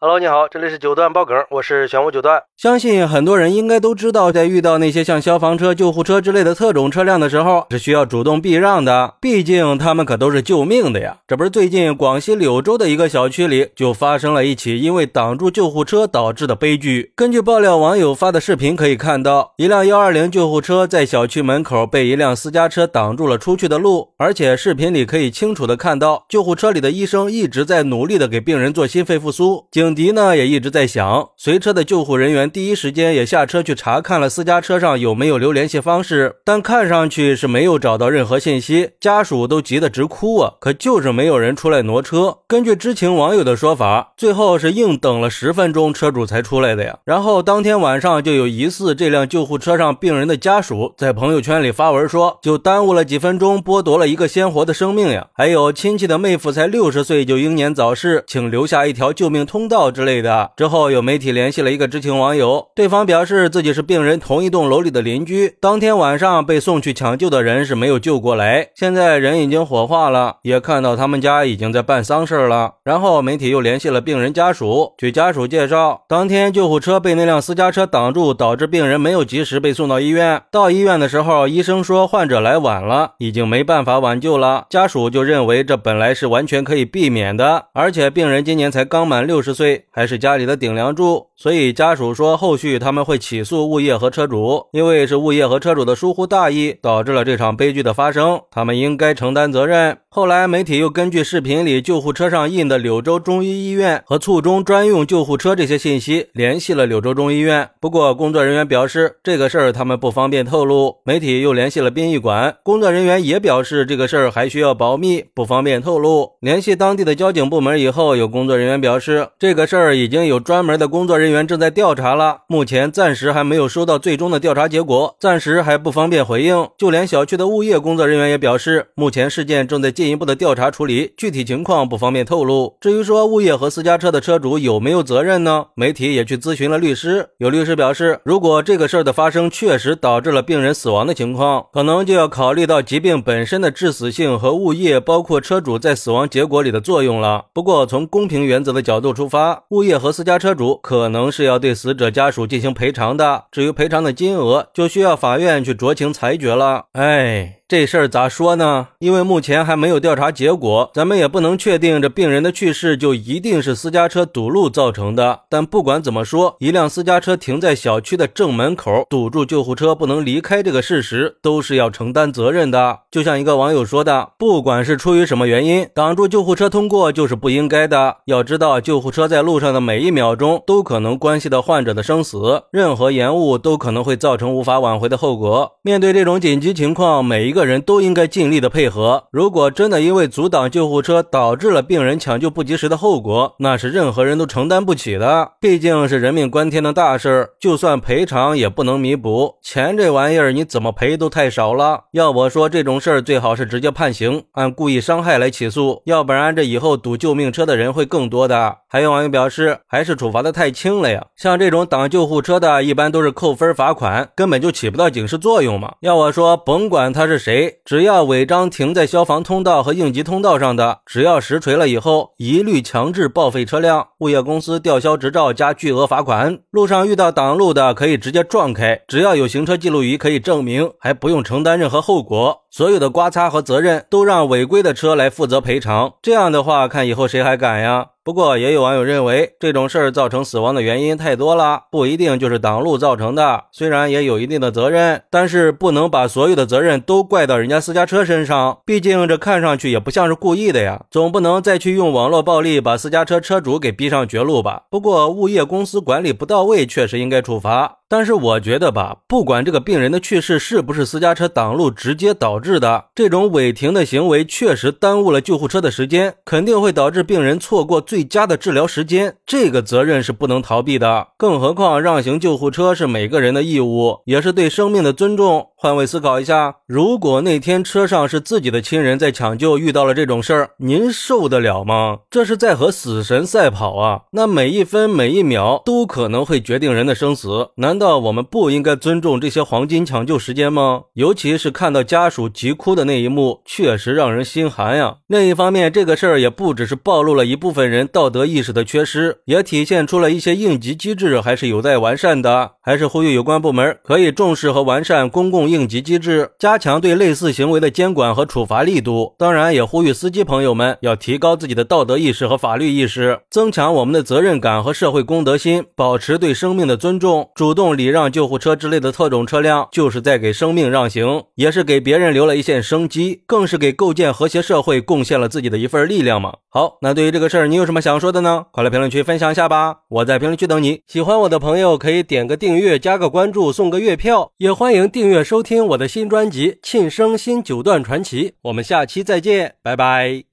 Hello，你好，这里是九段爆梗，我是玄武九段。相信很多人应该都知道，在遇到那些像消防车、救护车之类的特种车辆的时候，是需要主动避让的，毕竟他们可都是救命的呀。这不是最近广西柳州的一个小区里就发生了一起因为挡住救护车导致的悲剧。根据爆料网友发的视频可以看到，一辆幺二零救护车在小区门口被一辆私家车挡住了出去的路，而且视频里可以清楚的看到，救护车里的医生一直在努力的给病人做心肺复苏。经警笛呢也一直在响，随车的救护人员第一时间也下车去查看了私家车上有没有留联系方式，但看上去是没有找到任何信息，家属都急得直哭啊！可就是没有人出来挪车。根据知情网友的说法，最后是硬等了十分钟，车主才出来的呀。然后当天晚上就有疑似这辆救护车上病人的家属在朋友圈里发文说，就耽误了几分钟，剥夺了一个鲜活的生命呀！还有亲戚的妹夫才六十岁就英年早逝，请留下一条救命通道。之类的之后，有媒体联系了一个知情网友，对方表示自己是病人同一栋楼里的邻居。当天晚上被送去抢救的人是没有救过来，现在人已经火化了，也看到他们家已经在办丧事了。然后媒体又联系了病人家属，据家属介绍，当天救护车被那辆私家车挡住，导致病人没有及时被送到医院。到医院的时候，医生说患者来晚了，已经没办法挽救了。家属就认为这本来是完全可以避免的，而且病人今年才刚满六十岁。还是家里的顶梁柱，所以家属说后续他们会起诉物业和车主，因为是物业和车主的疏忽大意导致了这场悲剧的发生，他们应该承担责任。后来媒体又根据视频里救护车上印的柳州中医医院和卒中专用救护车这些信息联系了柳州中医院，不过工作人员表示这个事儿他们不方便透露。媒体又联系了殡仪馆，工作人员也表示这个事儿还需要保密，不方便透露。联系当地的交警部门以后，有工作人员表示这个。这个事儿已经有专门的工作人员正在调查了，目前暂时还没有收到最终的调查结果，暂时还不方便回应。就连小区的物业工作人员也表示，目前事件正在进一步的调查处理，具体情况不方便透露。至于说物业和私家车的车主有没有责任呢？媒体也去咨询了律师，有律师表示，如果这个事儿的发生确实导致了病人死亡的情况，可能就要考虑到疾病本身的致死性和物业包括车主在死亡结果里的作用了。不过从公平原则的角度出发，物业和私家车主可能是要对死者家属进行赔偿的，至于赔偿的金额，就需要法院去酌情裁决了。哎。这事儿咋说呢？因为目前还没有调查结果，咱们也不能确定这病人的去世就一定是私家车堵路造成的。但不管怎么说，一辆私家车停在小区的正门口，堵住救护车不能离开这个事实，都是要承担责任的。就像一个网友说的，不管是出于什么原因，挡住救护车通过就是不应该的。要知道，救护车在路上的每一秒钟都可能关系到患者的生死，任何延误都可能会造成无法挽回的后果。面对这种紧急情况，每一个。个人都应该尽力的配合。如果真的因为阻挡救护车导致了病人抢救不及时的后果，那是任何人都承担不起的。毕竟是人命关天的大事，就算赔偿也不能弥补。钱这玩意儿，你怎么赔都太少了。要我说，这种事儿最好是直接判刑，按故意伤害来起诉，要不然这以后堵救命车的人会更多的。还有网友表示，还是处罚的太轻了呀。像这种挡救护车的，一般都是扣分罚款，根本就起不到警示作用嘛。要我说，甭管他是。谁谁只要违章停在消防通道和应急通道上的，只要实锤了以后，一律强制报废车辆，物业公司吊销执照加巨额罚款。路上遇到挡路的，可以直接撞开，只要有行车记录仪可以证明，还不用承担任何后果。所有的刮擦和责任都让违规的车来负责赔偿。这样的话，看以后谁还敢呀？不过也有网友认为，这种事儿造成死亡的原因太多了，不一定就是挡路造成的。虽然也有一定的责任，但是不能把所有的责任都怪到人家私家车身上。毕竟这看上去也不像是故意的呀，总不能再去用网络暴力把私家车车主给逼上绝路吧？不过物业公司管理不到位，确实应该处罚。但是我觉得吧，不管这个病人的去世是不是私家车挡路直接导致的，这种违停的行为确实耽误了救护车的时间，肯定会导致病人错过最佳的治疗时间，这个责任是不能逃避的。更何况让行救护车是每个人的义务，也是对生命的尊重。换位思考一下，如果那天车上是自己的亲人在抢救，遇到了这种事儿，您受得了吗？这是在和死神赛跑啊！那每一分每一秒都可能会决定人的生死，难。难道我们不应该尊重这些黄金抢救时间吗？尤其是看到家属急哭的那一幕，确实让人心寒呀。另一方面，这个事儿也不只是暴露了一部分人道德意识的缺失，也体现出了一些应急机制还是有待完善的。还是呼吁有关部门可以重视和完善公共应急机制，加强对类似行为的监管和处罚力度。当然，也呼吁司机朋友们要提高自己的道德意识和法律意识，增强我们的责任感和社会公德心，保持对生命的尊重，主动礼让救护车之类的特种车辆，就是在给生命让行，也是给别人留了一线生机，更是给构建和谐社会贡献了自己的一份力量嘛。好，那对于这个事儿，你有什么想说的呢？快来评论区分享一下吧，我在评论区等你。喜欢我的朋友可以点个订阅，加个关注，送个月票，也欢迎订阅收听我的新专辑《庆生新九段传奇》。我们下期再见，拜拜。